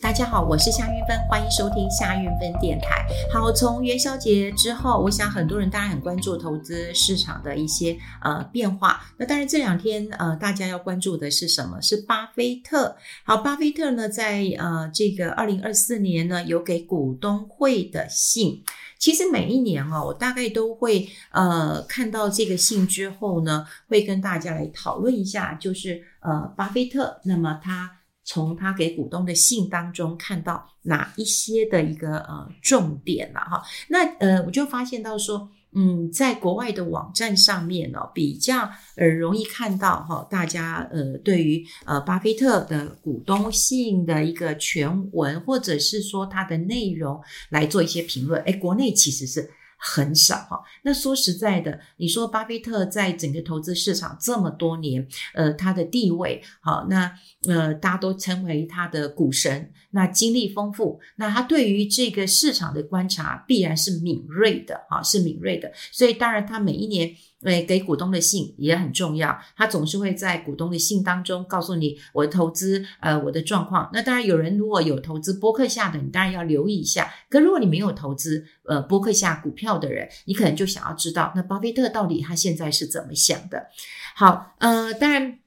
大家好，我是夏韵芬，欢迎收听夏韵芬电台。好，从元宵节之后，我想很多人当然很关注投资市场的一些呃变化。那当然这两天呃，大家要关注的是什么？是巴菲特。好，巴菲特呢，在呃这个二零二四年呢，有给股东会的信。其实每一年哦，我大概都会呃看到这个信之后呢，会跟大家来讨论一下，就是呃巴菲特，那么他。从他给股东的信当中看到哪一些的一个呃重点了哈？那呃我就发现到说，嗯，在国外的网站上面呢，比较呃容易看到哈，大家呃对于呃巴菲特的股东信的一个全文，或者是说它的内容来做一些评论。诶，国内其实是。很少哈，那说实在的，你说巴菲特在整个投资市场这么多年，呃，他的地位好，那呃，大家都称为他的股神，那经历丰富，那他对于这个市场的观察必然是敏锐的哈，是敏锐的，所以当然他每一年。诶，给股东的信也很重要。他总是会在股东的信当中告诉你我的投资，呃，我的状况。那当然，有人如果有投资博客下的，你当然要留意一下。可如果你没有投资，呃，博客下股票的人，你可能就想要知道，那巴菲特到底他现在是怎么想的？好，呃，当然。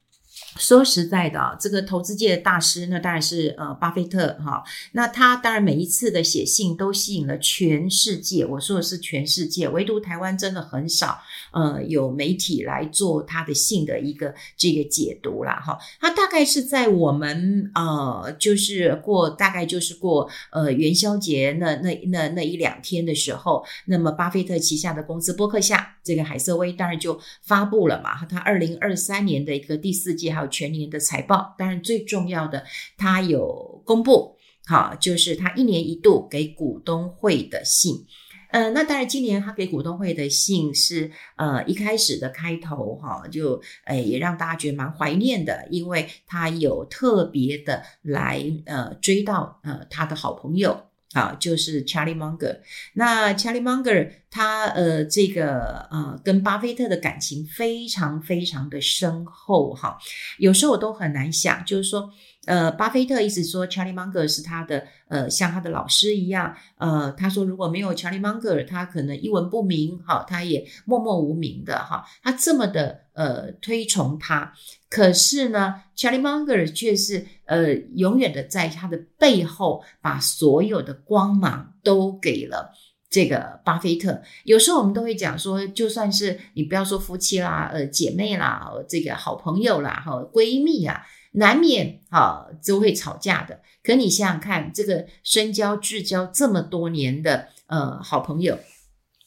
说实在的，这个投资界的大师，那当然是呃巴菲特哈。那他当然每一次的写信都吸引了全世界，我说的是全世界，唯独台湾真的很少呃有媒体来做他的信的一个这个解读啦哈。他大概是在我们呃就是过大概就是过呃元宵节那那那那一两天的时候，那么巴菲特旗下的公司波克夏这个海瑟威当然就发布了嘛，他二零二三年的一个第四季全年的财报，当然最重要的，他有公布，好，就是他一年一度给股东会的信，呃，那当然今年他给股东会的信是，呃，一开始的开头哈，就，诶，也让大家觉得蛮怀念的，因为他有特别的来，呃，追悼，呃，他的好朋友。好，就是 Charlie Munger。那 Charlie Munger 他呃，这个呃，跟巴菲特的感情非常非常的深厚哈。有时候我都很难想，就是说。呃，巴菲特一直说 Charlie Munger 是他的呃，像他的老师一样。呃，他说如果没有 Charlie Munger，他可能一文不名，哈，他也默默无名的哈。他这么的呃推崇他，可是呢，Charlie Munger 却是呃永远的在他的背后把所有的光芒都给了这个巴菲特。有时候我们都会讲说，就算是你不要说夫妻啦，呃，姐妹啦，这个好朋友啦，哈，闺蜜啊。难免哈都会吵架的，可你想想看，这个深交至交这么多年的呃好朋友，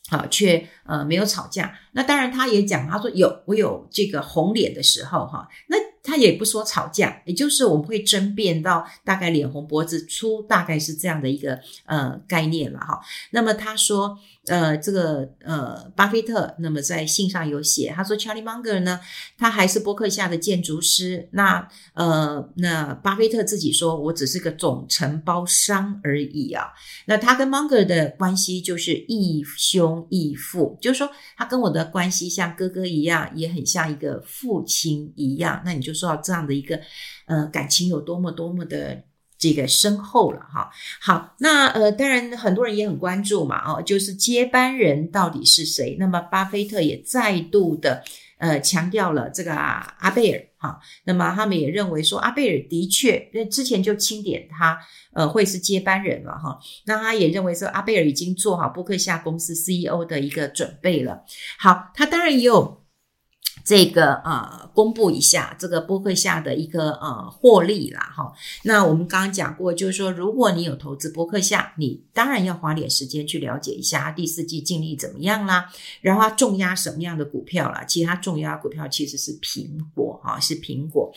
好却呃没有吵架。那当然他也讲，他说有我有这个红脸的时候哈，那他也不说吵架，也就是我们会争辩到大概脸红脖子粗，大概是这样的一个呃概念了哈。那么他说。呃，这个呃，巴菲特那么在信上有写，他说，Charlie Munger 呢，他还是波克夏的建筑师。那呃，那巴菲特自己说，我只是个总承包商而已啊。那他跟 Munger 的关系就是义兄义父，就是说他跟我的关系像哥哥一样，也很像一个父亲一样。那你就说到这样的一个呃感情有多么多么的。这个深厚了哈，好，那呃，当然很多人也很关注嘛，哦，就是接班人到底是谁？那么巴菲特也再度的呃强调了这个阿贝尔哈，那么他们也认为说阿贝尔的确，那之前就钦点他呃会是接班人了哈，那他也认为说阿贝尔已经做好布克夏公司 CEO 的一个准备了。好，他当然也有。这个呃，公布一下这个波克夏的一个呃获利啦哈。那我们刚刚讲过，就是说，如果你有投资波克夏，你当然要花点时间去了解一下第四季净利怎么样啦，然后它重压什么样的股票啦。其他重压股票其实是苹果哈，是苹果。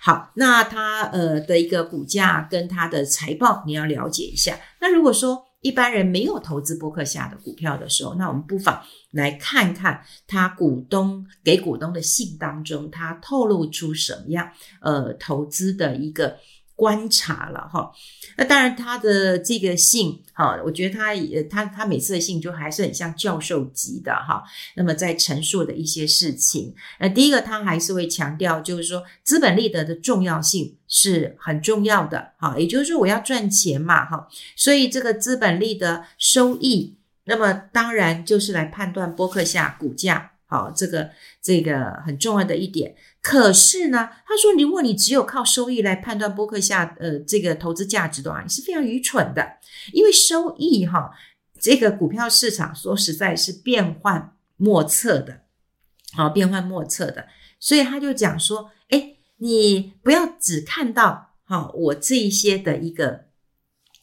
好，那它呃的一个股价跟它的财报你要了解一下。那如果说，一般人没有投资波克夏的股票的时候，那我们不妨来看看他股东给股东的信当中，他透露出什么样呃投资的一个观察了哈。那当然，他的这个信哈，我觉得他也他他每次的信就还是很像教授级的哈。那么在陈述的一些事情，那第一个他还是会强调，就是说资本利得的重要性是很重要的哈。也就是说，我要赚钱嘛哈，所以这个资本利得收益。那么当然就是来判断波克夏股价，好，这个这个很重要的一点。可是呢，他说，如果你只有靠收益来判断波克夏呃这个投资价值的话，你是非常愚蠢的，因为收益哈，这个股票市场说实在是变幻莫测的，好，变幻莫测的。所以他就讲说，哎，你不要只看到哈我这一些的一个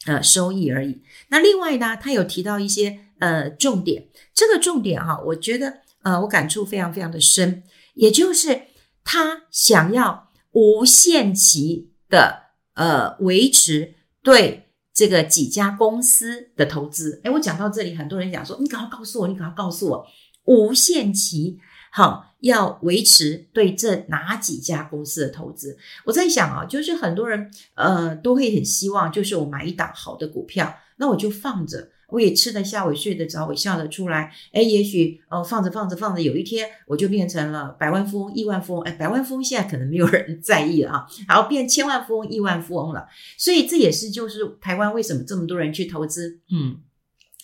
呃收益而已。那另外呢，他有提到一些。呃，重点，这个重点哈，我觉得呃，我感触非常非常的深，也就是他想要无限期的呃维持对这个几家公司的投资。诶，我讲到这里，很多人讲说，你赶快告诉我，你赶快告诉我，无限期好要维持对这哪几家公司的投资？我在想啊，就是很多人呃都会很希望，就是我买一档好的股票，那我就放着。我也吃得下，我睡得着，我笑得出来。哎，也许哦，放着放着放着，有一天我就变成了百万富翁、亿万富翁。哎，百万富翁现在可能没有人 在意了啊，然后变千万富翁、亿万富翁了。所以这也是就是台湾为什么这么多人去投资，嗯，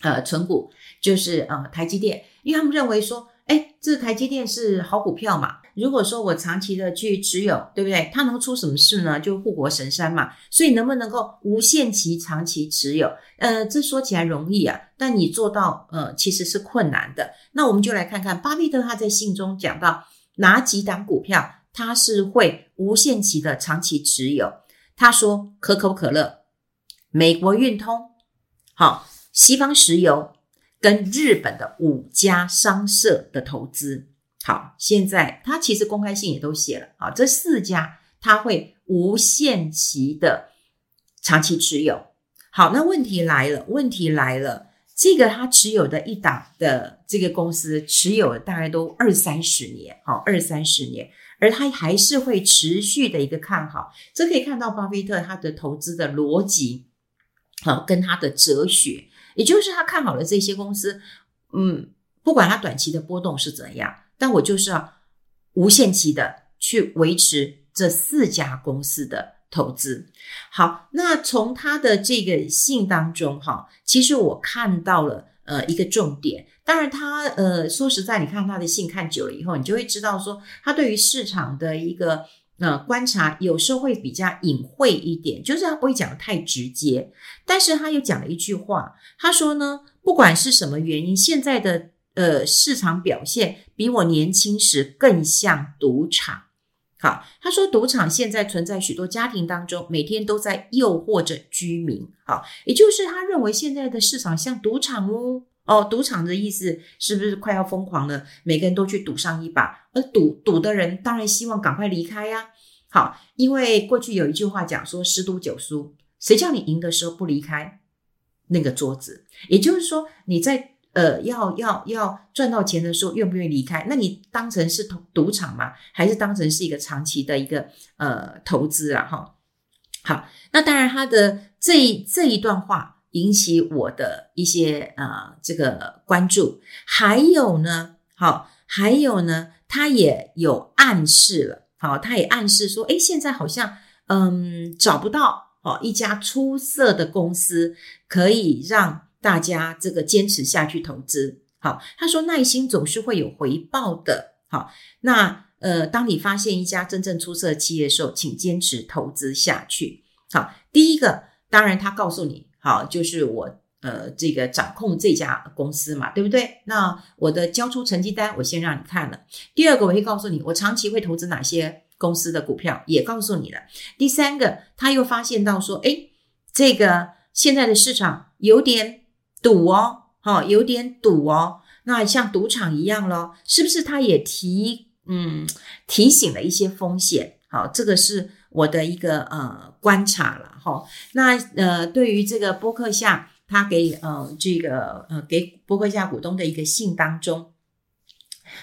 呃，存股就是呃台积电，因为他们认为说，哎，这台积电是好股票嘛。如果说我长期的去持有，对不对？它能出什么事呢？就护国神山嘛。所以能不能够无限期长期持有？呃，这说起来容易啊，但你做到呃其实是困难的。那我们就来看看巴菲特他在信中讲到哪几档股票他是会无限期的长期持有。他说可口可乐、美国运通、好西方石油跟日本的五家商社的投资。好，现在他其实公开信也都写了啊，这四家他会无限期的长期持有。好，那问题来了，问题来了，这个他持有的一档的这个公司持有大概都二三十年，好，二三十年，而他还是会持续的一个看好，这可以看到巴菲特他的投资的逻辑，好，跟他的哲学，也就是他看好了这些公司，嗯，不管它短期的波动是怎样。但我就是要无限期的去维持这四家公司的投资。好，那从他的这个信当中，哈，其实我看到了呃一个重点。当然他，呃说实在，你看他的信看久了以后，你就会知道说，他对于市场的一个呃观察，有时候会比较隐晦一点，就是他不会讲得太直接。但是他又讲了一句话，他说呢，不管是什么原因，现在的。呃，市场表现比我年轻时更像赌场。好，他说赌场现在存在许多家庭当中，每天都在诱惑着居民。好，也就是他认为现在的市场像赌场哦。哦，赌场的意思是不是快要疯狂了？每个人都去赌上一把，而赌赌的人当然希望赶快离开呀。好，因为过去有一句话讲说“十赌九输”，谁叫你赢的时候不离开那个桌子？也就是说你在。呃，要要要赚到钱的时候，愿不愿意离开？那你当成是赌赌场吗？还是当成是一个长期的一个呃投资啊？哈，好，那当然，他的这一这一段话引起我的一些呃这个关注。还有呢，好，还有呢，他也有暗示了，好，他也暗示说，诶，现在好像嗯找不到哦一家出色的公司可以让。大家这个坚持下去投资，好，他说耐心总是会有回报的，好，那呃，当你发现一家真正出色的企业的时候，请坚持投资下去，好，第一个当然他告诉你，好，就是我呃这个掌控这家公司嘛，对不对？那我的交出成绩单我先让你看了，第二个我会告诉你，我长期会投资哪些公司的股票，也告诉你了，第三个他又发现到说，诶，这个现在的市场有点。赌哦，好，有点赌哦，那像赌场一样咯，是不是？他也提嗯提醒了一些风险，好，这个是我的一个呃观察了哈。那呃，对于这个波克夏，他给呃这个呃给波克夏股东的一个信当中。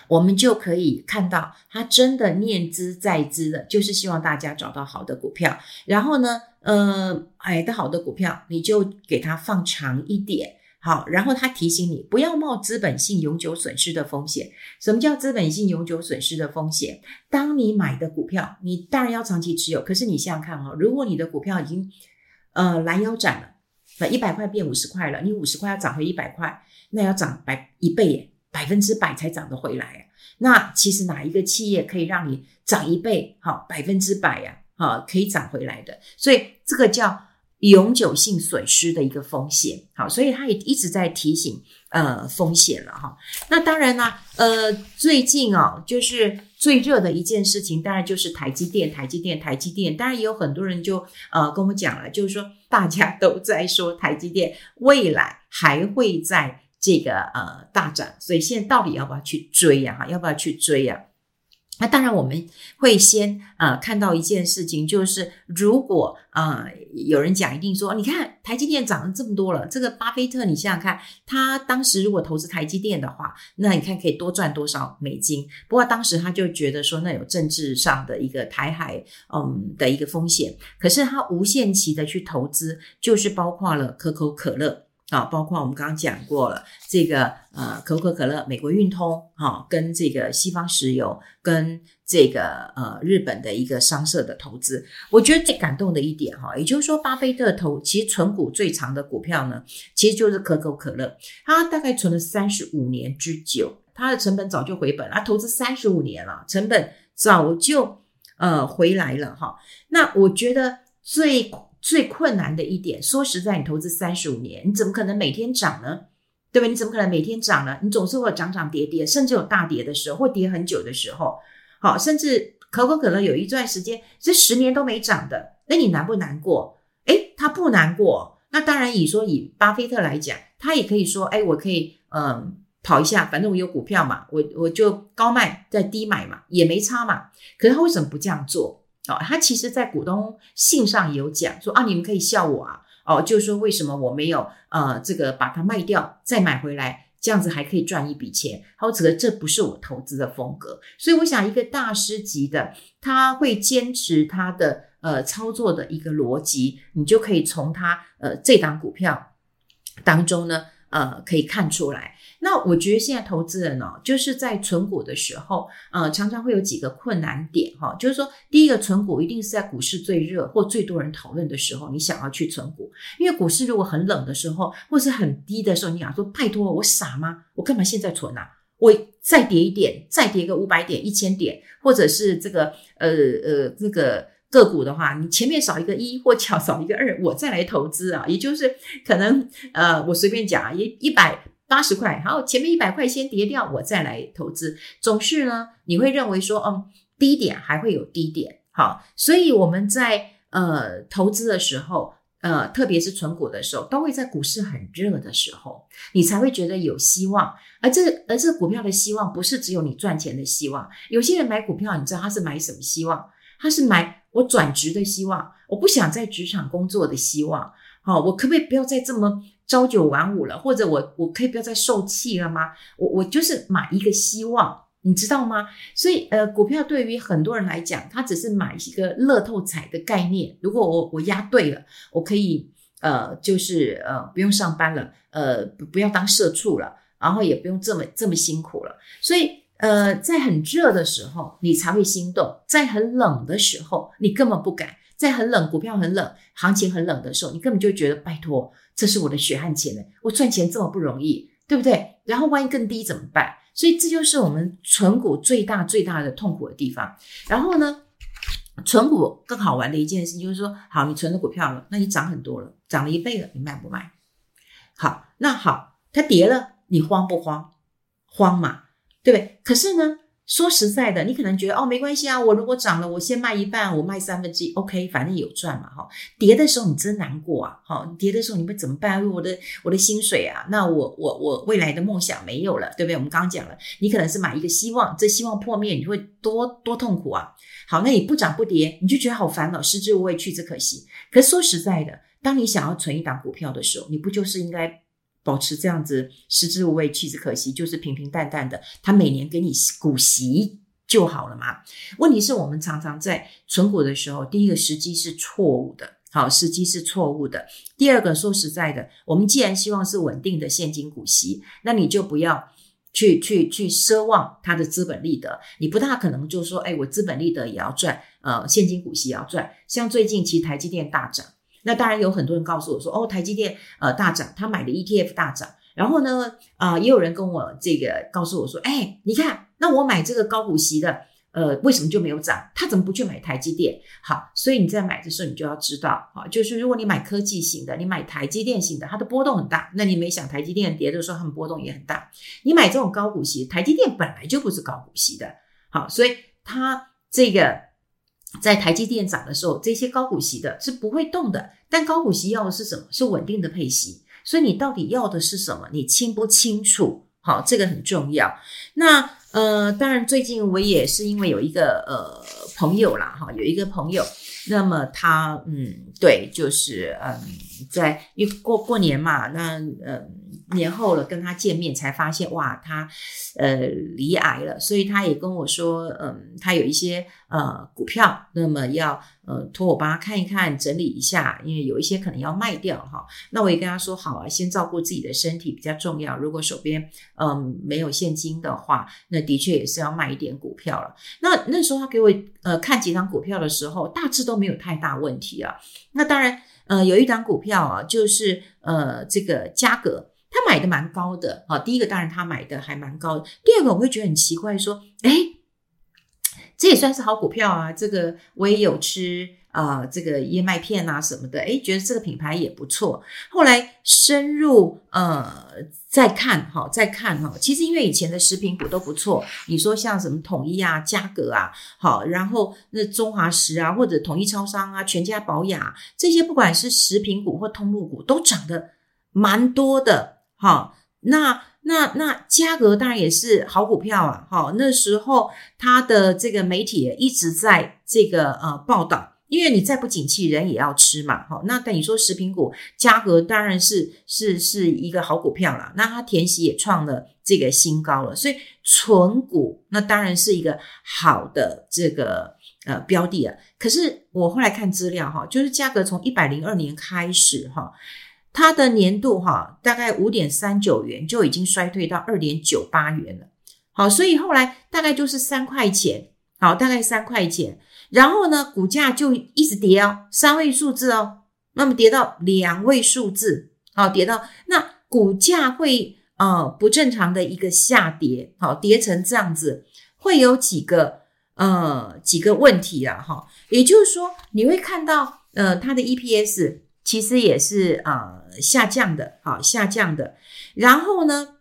我们就可以看到，他真的念兹在兹的，就是希望大家找到好的股票。然后呢，呃，买的好的股票，你就给它放长一点。好，然后他提醒你不要冒资本性永久损失的风险。什么叫资本性永久损失的风险？当你买的股票，你当然要长期持有。可是你想想看哦，如果你的股票已经呃拦腰斩了，那一百块变五十块了，你五十块要涨回一百块，那要涨百一倍耶，百分之百才涨得回来。那其实哪一个企业可以让你涨一倍？好，百分之百呀，好，可以涨回来的。所以这个叫。永久性损失的一个风险，好，所以他也一直在提醒呃风险了哈。那当然啦，呃，最近哦，就是最热的一件事情，当然就是台积电，台积电，台积电。当然也有很多人就呃跟我讲了，就是说大家都在说台积电未来还会在这个呃大涨，所以现在到底要不要去追呀？哈，要不要去追呀？那当然，我们会先呃看到一件事情，就是如果呃有人讲，一定说，你看台积电涨了这么多了，这个巴菲特，你想想看，他当时如果投资台积电的话，那你看可以多赚多少美金？不过当时他就觉得说，那有政治上的一个台海嗯的一个风险，可是他无限期的去投资，就是包括了可口可乐。啊，包括我们刚刚讲过了，这个呃，可口可乐、美国运通，哈，跟这个西方石油，跟这个呃日本的一个商社的投资，我觉得最感动的一点哈，也就是说，巴菲特投其实存股最长的股票呢，其实就是可口可乐，他大概存了三十五年之久，他的成本早就回本了，他投资三十五年了，成本早就呃回来了哈。那我觉得最。最困难的一点，说实在，你投资三十五年，你怎么可能每天涨呢？对吧？你怎么可能每天涨呢？你总是会有涨涨跌跌，甚至有大跌的时候，会跌很久的时候。好，甚至可口可乐有一段时间这十年都没涨的，那你难不难过？诶，他不难过。那当然，以说以巴菲特来讲，他也可以说，诶，我可以嗯跑一下，反正我有股票嘛，我我就高卖再低买嘛，也没差嘛。可是他为什么不这样做？哦，他其实，在股东信上有讲说啊，你们可以笑我啊，哦，就是说为什么我没有呃，这个把它卖掉再买回来，这样子还可以赚一笔钱。好，这个这不是我投资的风格，所以我想一个大师级的，他会坚持他的呃操作的一个逻辑，你就可以从他呃这档股票当中呢，呃，可以看出来。那我觉得现在投资人哦，就是在存股的时候，呃，常常会有几个困难点哈，就是说，第一个存股一定是在股市最热或最多人讨论的时候，你想要去存股，因为股市如果很冷的时候，或是很低的时候，你想说，拜托，我傻吗？我干嘛现在存啊？我再跌一点，再跌个五百点、一千点，或者是这个呃呃这个个股的话，你前面少一个一或少少一个二，我再来投资啊，也就是可能呃，我随便讲啊，一一百。八十块，好，前面一百块先跌掉，我再来投资。总是呢，你会认为说，嗯，低点还会有低点，好，所以我们在呃投资的时候，呃，特别是存股的时候，都会在股市很热的时候，你才会觉得有希望。而这而这股票的希望，不是只有你赚钱的希望。有些人买股票，你知道他是买什么希望？他是买我转职的希望，我不想在职场工作的希望。好，我可不可以不要再这么？朝九晚五了，或者我我可以不要再受气了吗？我我就是买一个希望，你知道吗？所以呃，股票对于很多人来讲，他只是买一个乐透彩的概念。如果我我押对了，我可以呃，就是呃，不用上班了，呃，不不要当社畜了，然后也不用这么这么辛苦了。所以呃，在很热的时候，你才会心动；在很冷的时候，你根本不敢。在很冷，股票很冷，行情很冷的时候，你根本就觉得拜托，这是我的血汗钱呢，我赚钱这么不容易，对不对？然后万一更低怎么办？所以这就是我们存股最大最大的痛苦的地方。然后呢，存股更好玩的一件事就是说，好，你存了股票了，那你涨很多了，涨了一倍了，你卖不卖？好，那好，它跌了，你慌不慌？慌嘛，对不对？可是呢？说实在的，你可能觉得哦，没关系啊，我如果涨了，我先卖一半，我卖三分之一，OK，反正有赚嘛，哈。跌的时候你真难过啊，哈，跌的时候你会怎么办？我的我的薪水啊，那我我我未来的梦想没有了，对不对？我们刚刚讲了，你可能是买一个希望，这希望破灭，你会多多痛苦啊。好，那你不涨不跌，你就觉得好烦恼，食之无味，弃之可惜。可是说实在的，当你想要存一档股票的时候，你不就是应该？保持这样子，食之无味，弃之可惜，就是平平淡淡的，他每年给你股息就好了嘛。问题是我们常常在存股的时候，第一个时机是错误的，好，时机是错误的。第二个，说实在的，我们既然希望是稳定的现金股息，那你就不要去去去奢望它的资本利得，你不大可能就说，哎，我资本利得也要赚，呃，现金股息也要赚。像最近其实台积电大涨，那当然有很多人告诉我说，哦，台积电呃大涨，他买的 ETF 大涨。然后呢，啊、也有人跟我这个告诉我说，哎，你看，那我买这个高股息的。呃，为什么就没有涨？他怎么不去买台积电？好，所以你在买的时候，你就要知道，啊，就是如果你买科技型的，你买台积电型的，它的波动很大。那你没想台积电跌的时候，它们波动也很大。你买这种高股息，台积电本来就不是高股息的，好，所以它这个在台积电涨的时候，这些高股息的是不会动的。但高股息要的是什么？是稳定的配息。所以你到底要的是什么？你清不清楚？好，这个很重要。那。呃，当然，最近我也是因为有一个呃朋友啦，哈，有一个朋友，那么他嗯，对，就是嗯，在因为过过年嘛，那嗯年后了跟他见面才发现哇，他呃罹癌了，所以他也跟我说，嗯，他有一些呃股票，那么要呃托我帮他看一看，整理一下，因为有一些可能要卖掉哈。那我也跟他说好啊，先照顾自己的身体比较重要。如果手边嗯没有现金的话，那的确也是要卖一点股票了。那那时候他给我呃看几张股票的时候，大致都没有太大问题啊。那当然呃有一档股票啊，就是呃这个嘉格。他买的蛮高的啊，第一个当然他买的还蛮高的，第二个我会觉得很奇怪，说，诶，这也算是好股票啊，这个我也有吃啊、呃，这个燕麦片啊什么的，诶，觉得这个品牌也不错。后来深入呃再看哈，再看哈，其实因为以前的食品股都不错，你说像什么统一啊、嘉格啊，好，然后那中华食啊，或者统一超商啊、全家保雅这些，不管是食品股或通路股，都涨得蛮多的。好，那那那嘉格当然也是好股票啊。好，那时候他的这个媒体也一直在这个呃报道，因为你再不景气，人也要吃嘛。好，那等于说食品股嘉格当然是是是一个好股票了。那它填息也创了这个新高了，所以存股那当然是一个好的这个呃标的啊。可是我后来看资料哈，就是嘉格从一百零二年开始哈。它的年度哈大概五点三九元就已经衰退到二点九八元了，好，所以后来大概就是三块钱，好，大概三块钱，然后呢，股价就一直跌哦，三位数字哦，那么跌到两位数字，好，跌到那股价会呃不正常的一个下跌，好，跌成这样子，会有几个呃几个问题啊，哈，也就是说你会看到呃它的 EPS。其实也是呃下降的，好下降的。然后呢，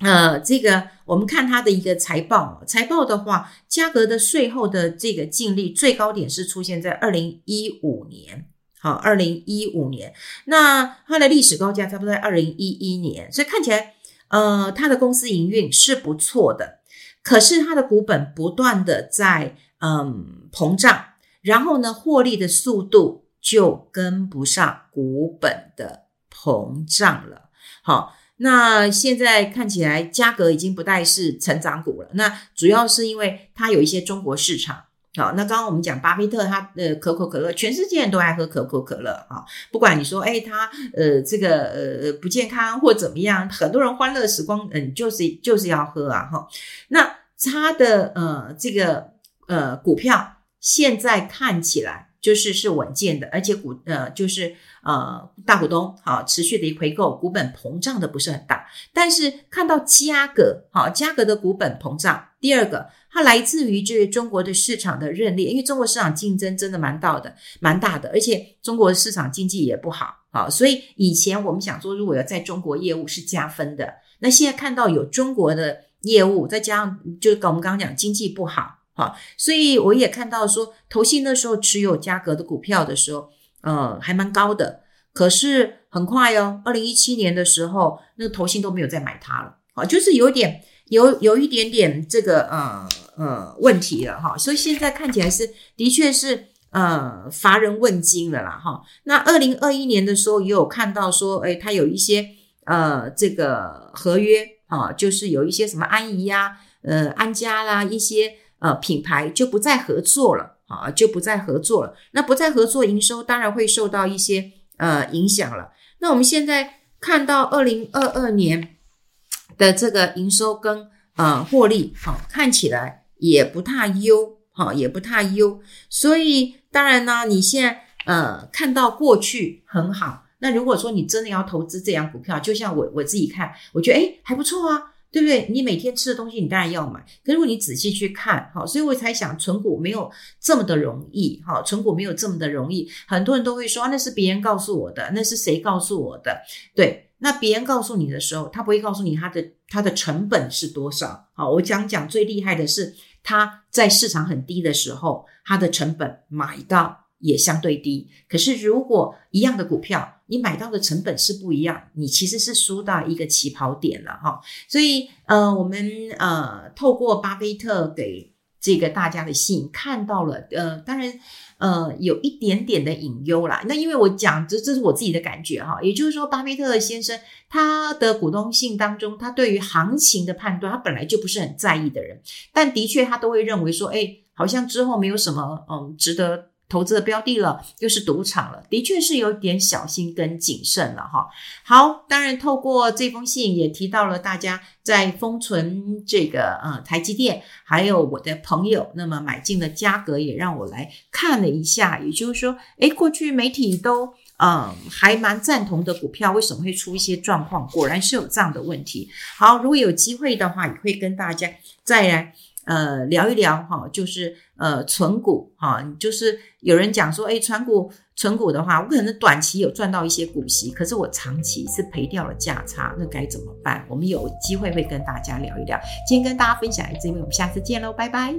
呃，这个我们看它的一个财报，财报的话，嘉格的税后的这个净利最高点是出现在二零一五年，好，二零一五年。那它的历史高价差不多在二零一一年，所以看起来，呃，它的公司营运是不错的。可是它的股本不断的在嗯膨胀，然后呢，获利的速度。就跟不上股本的膨胀了。好，那现在看起来价格已经不再是成长股了。那主要是因为它有一些中国市场。好，那刚刚我们讲巴菲特，他的可口可乐，全世界人都爱喝可口可乐啊。不管你说，诶他呃这个呃不健康或怎么样，很多人欢乐时光，嗯，就是就是要喝啊。哈，那他的呃这个呃股票现在看起来。就是是稳健的，而且股呃就是呃大股东好持续的一回购，股本膨胀的不是很大。但是看到嘉格好，嘉格的股本膨胀。第二个，它来自于这个中国的市场的认列，因为中国市场竞争真的蛮大的，蛮大的，而且中国市场经济也不好，好，所以以前我们想说，如果要在中国业务是加分的，那现在看到有中国的业务，再加上就跟我们刚刚讲经济不好。啊，所以我也看到说，投信那时候持有嘉格的股票的时候，呃，还蛮高的。可是很快哦，二零一七年的时候，那个投信都没有再买它了。好，就是有点有有一点点这个呃呃问题了哈。所以现在看起来是的确是呃乏人问津了啦哈。那二零二一年的时候也有看到说，诶，它有一些呃这个合约啊，就是有一些什么安怡呀、呃安佳啦一些。呃，品牌就不再合作了，啊，就不再合作了。那不再合作，营收当然会受到一些呃影响了。那我们现在看到二零二二年的这个营收跟呃获利，好、啊、看起来也不太优，好、啊、也不太优。所以当然呢，你现在呃看到过去很好。那如果说你真的要投资这样股票，就像我我自己看，我觉得诶还不错啊，对不对？你每天吃的东西，你当然要买。可是如果你仔细去看，好，所以我才想存股没有这么的容易，哈，存股没有这么的容易。很多人都会说，那是别人告诉我的，那是谁告诉我的？对，那别人告诉你的时候，他不会告诉你他的他的成本是多少。好，我讲讲最厉害的是，他在市场很低的时候，他的成本买到也相对低。可是如果一样的股票，你买到的成本是不一样，你其实是输到一个起跑点了哈。所以呃，我们呃透过巴菲特给这个大家的信看到了，呃，当然呃有一点点的隐忧啦。那因为我讲这这是我自己的感觉哈，也就是说，巴菲特先生他的股东信当中，他对于行情的判断，他本来就不是很在意的人，但的确他都会认为说，哎，好像之后没有什么嗯值得。投资的标的了，又是赌场了，的确是有点小心跟谨慎了哈。好，当然透过这封信也提到了大家在封存这个呃台积电，还有我的朋友那么买进的价格也让我来看了一下，也就是说，诶，过去媒体都嗯、呃、还蛮赞同的股票，为什么会出一些状况？果然是有这样的问题。好，如果有机会的话，也会跟大家再来。呃，聊一聊哈，就是呃，存股哈，就是有人讲说，哎，存股存股的话，我可能短期有赚到一些股息，可是我长期是赔掉了价差，那该怎么办？我们有机会会跟大家聊一聊。今天跟大家分享一次，因为，我们下次见喽，拜拜。